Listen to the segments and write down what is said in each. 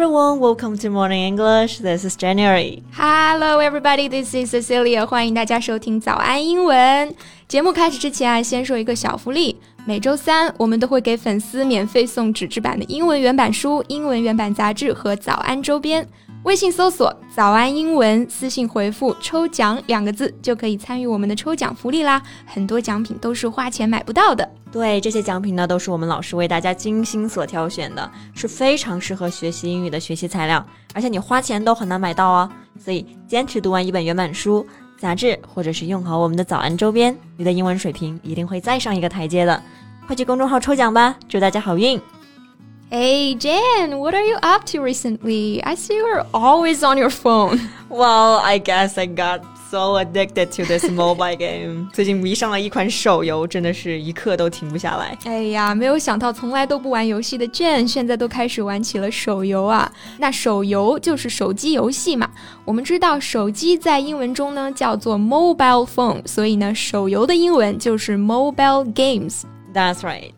everyone, welcome to Morning English. This is January. Hello, everybody. This is Cecilia. 欢迎大家收听早安英文。节目开始之前啊，先说一个小福利。每周三，我们都会给粉丝免费送纸质版的英文原版书、英文原版杂志和早安周边。 微信搜索“早安英文”，私信回复“抽奖”两个字，就可以参与我们的抽奖福利啦！很多奖品都是花钱买不到的。对，这些奖品呢，都是我们老师为大家精心所挑选的，是非常适合学习英语的学习材料，而且你花钱都很难买到哦。所以，坚持读完一本原版书、杂志，或者是用好我们的早安周边，你的英文水平一定会再上一个台阶的。快去公众号抽奖吧，祝大家好运 ！Hey Jan, what are you up to recently? I see you're always on your phone. Well, I guess I got so addicted to this mobile game. 最近迷上了一款手游，真的是一刻都停不下来。哎呀，没有想到从来都不玩游戏的 Jan 现在都开始玩起了手游啊！那手游就是手机游戏嘛。我们知道手机在英文中呢叫做 mobile phone，所以呢手游的英文就是 mobile games. That's right.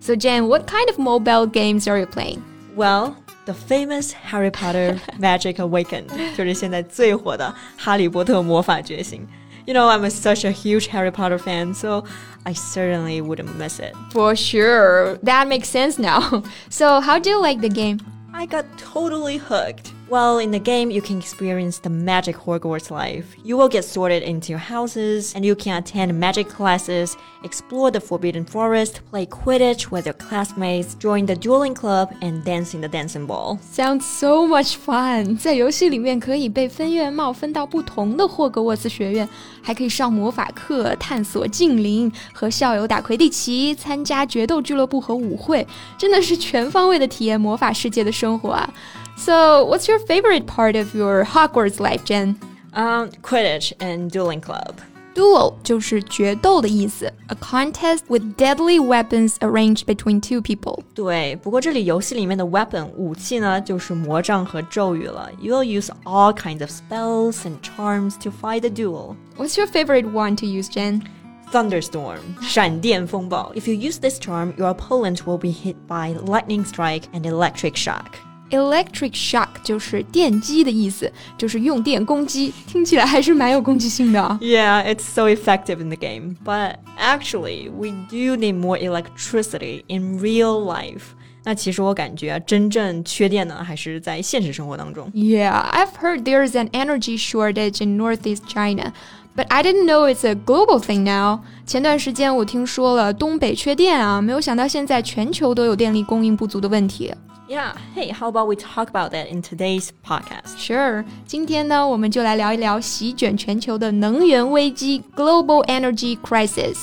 So, Jen, what kind of mobile games are you playing? Well, the famous Harry Potter Magic Awakened 就是现在最火的《哈利波特魔法觉醒》。You know, I'm a, such a huge Harry Potter fan, so I certainly wouldn't miss it. For sure. That makes sense now. So, how do you like the game? I got totally hooked. Well, in the game, you can experience the magic Hogwarts life. You will get sorted into houses, and you can attend magic classes, explore the Forbidden Forest, play Quidditch with your classmates, join the dueling club, and dance in the dancing ball. Sounds so much fun！在游戏里面可以被分院帽分到不同的霍格沃茨学院，还可以上魔法课、探索禁灵、和校友打魁地奇、参加决斗俱乐部和舞会，真的是全方位的体验魔法世界的生活啊 ！so, what's your favorite part of your Hogwarts life, Jen? Um, Quidditch and dueling club. Duel 就是决斗的意思，a contest with deadly weapons arranged between two people。对，不过这里游戏里面的 weapon 武器呢，就是魔杖和咒语了。You will use all kinds of spells and charms to fight the duel. What's your favorite one to use, Jen? Thunderstorm, 闪电风暴. If you use this charm, your opponent will be hit by lightning strike and electric shock. Electric shock 就是电击的意思，就是用电攻击，听起来还是蛮有攻击性的。Yeah, it's so effective in the game, but actually, we do need more electricity in real life. 那其实我感觉真正缺电呢，还是在现实生活当中。Yeah, I've heard there's an energy shortage in northeast China. But I didn't know it's a global thing now. 前段时间我听说了东北缺电啊，没有想到现在全球都有电力供应不足的问题。 Yeah, hey, how about we talk about that in today's podcast? Sure. 今天呢，我们就来聊一聊席卷全球的能源危机 （Global Energy Crisis）。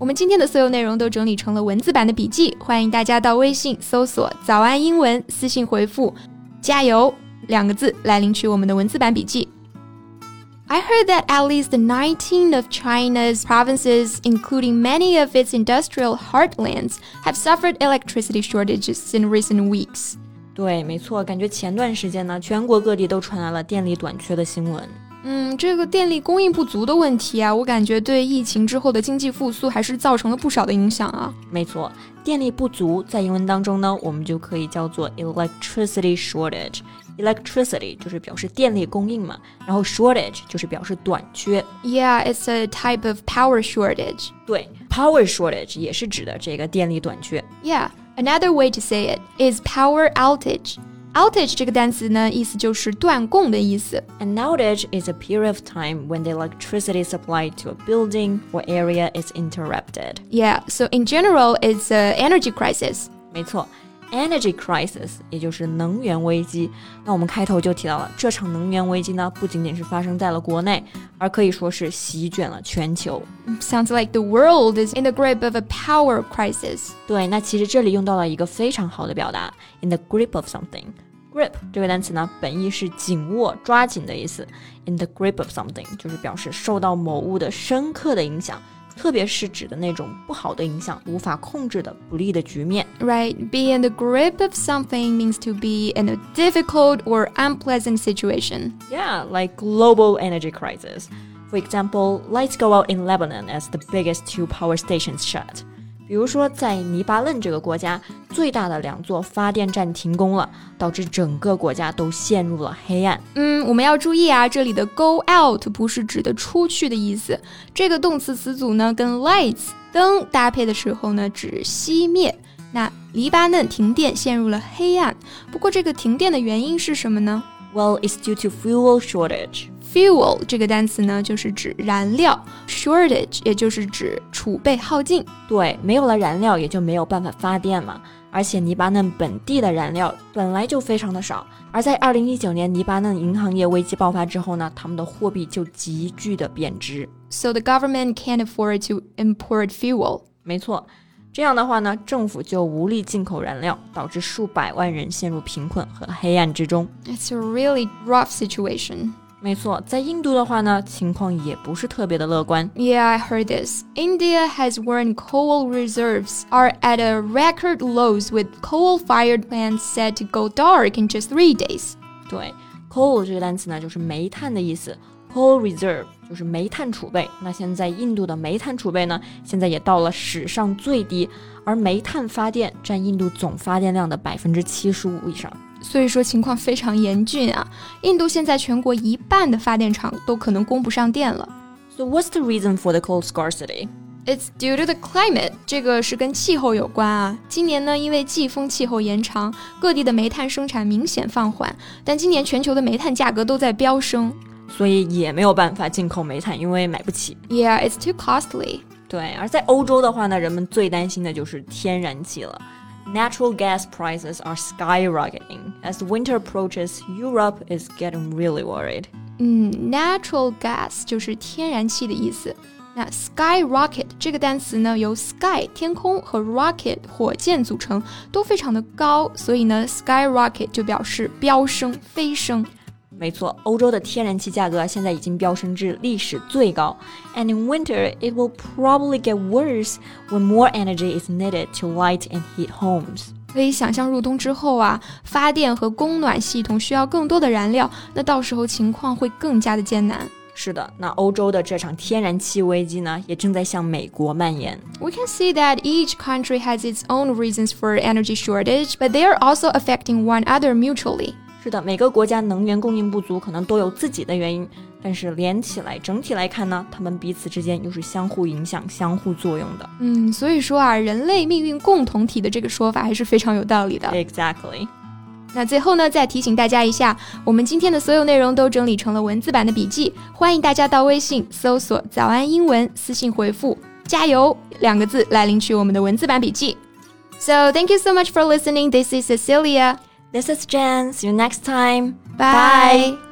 我们今天的所有内容都整理成了文字版的笔记，欢迎大家到微信搜索“早安英文”，私信回复“加油”两个字来领取我们的文字版笔记。I heard that at least 19 of China's provinces, including many of its industrial heartlands, have suffered electricity shortages in recent weeks. 对，没错，感觉前段时间呢，全国各地都传来了电力短缺的新闻。嗯，这个电力供应不足的问题啊，我感觉对疫情之后的经济复苏还是造成了不少的影响啊。没错，电力不足在英文当中呢，我们就可以叫做 electricity shortage。 electricity 就是表示电力供应嘛，然后 shortage 就是表示短缺。Yeah, it's a type of power shortage. 对，power shortage 也是指的这个电力短缺。Yeah, another way to say it is power outage. Outage 这个单词呢，意思就是断供的意思。An outage is a period of time when the electricity supply to a building or area is interrupted. Yeah, so in general, it's an energy crisis. 没错。 Energy crisis，也就是能源危机。那我们开头就提到了，这场能源危机呢，不仅仅是发生在了国内，而可以说是席卷了全球。Sounds like the world is in the grip of a power crisis。对，那其实这里用到了一个非常好的表达，in the grip of something。grip 这个单词呢，本意是紧握、抓紧的意思。in the grip of something 就是表示受到某物的深刻的影响。特别是指的那种不好的影响、无法控制的不利的局面。Right, be in the grip of something means to be in a difficult or unpleasant situation. Yeah, like global energy crisis. For example, lights go out in Lebanon as the biggest two power stations shut. 比如说，在黎巴嫩这个国家，最大的两座发电站停工了，导致整个国家都陷入了黑暗。嗯，我们要注意啊，这里的 go out 不是指的出去的意思。这个动词词组呢，跟 lights 灯搭配的时候呢，指熄灭。那黎巴嫩停电陷入了黑暗，不过这个停电的原因是什么呢？Well, it's due to fuel shortage. Fuel 这个单词呢，就是指燃料；shortage 也就是指储备耗尽。对，没有了燃料，也就没有办法发电嘛。而且黎巴嫩本地的燃料本来就非常的少，而在二零一九年黎巴嫩银行业危机爆发之后呢，他们的货币就急剧的贬值。So the government can't afford to import fuel. 没错，这样的话呢，政府就无力进口燃料，导致数百万人陷入贫困和黑暗之中。It's a really rough situation. 没错，在印度的话呢，情况也不是特别的乐观。Yeah, I heard this. India has warned coal reserves are at a record lows, with coal-fired plants set to go dark in just three days. 对，coal 这个单词呢，就是煤炭的意思。coal reserve 就是煤炭储备。那现在印度的煤炭储备呢，现在也到了史上最低，而煤炭发电占印度总发电量的百分之七十五以上。所以说情况非常严峻啊！印度现在全国一半的发电厂都可能供不上电了。So what's the reason for the coal scarcity? It's due to the climate. 这个是跟气候有关啊。今年呢，因为季风气候延长，各地的煤炭生产明显放缓。但今年全球的煤炭价格都在飙升，所以也没有办法进口煤炭，因为买不起。Yeah, it's too costly. 对，而在欧洲的话呢，人们最担心的就是天然气了。Natural gas prices are skyrocketing. As winter approaches, Europe is getting really worried. 嗯，natural gas 就是天然气的意思。那 skyrocket 这个单词呢，由 sky 天空和 rocket 火箭组成，都非常的高，所以呢，skyrocket 就表示飙升、飞升。 没错，欧洲的天然气价格现在已经飙升至历史最高。And in winter, it will probably get worse when more energy is needed to light and heat homes. 可以想象入冬之后啊，发电和供暖系统需要更多的燃料，那到时候情况会更加的艰难。是的，那欧洲的这场天然气危机呢，也正在向美国蔓延。We can see that each country has its own reasons for energy shortage, but they are also affecting one another mutually. 是的，每个国家能源供应不足，可能都有自己的原因，但是连起来，整体来看呢，他们彼此之间又是相互影响、相互作用的。嗯，所以说啊，人类命运共同体的这个说法还是非常有道理的。Exactly。那最后呢，再提醒大家一下，我们今天的所有内容都整理成了文字版的笔记，欢迎大家到微信搜索“早安英文”，私信回复“加油”两个字来领取我们的文字版笔记。So thank you so much for listening. This is Cecilia. This is Jen. See you next time. Bye. Bye.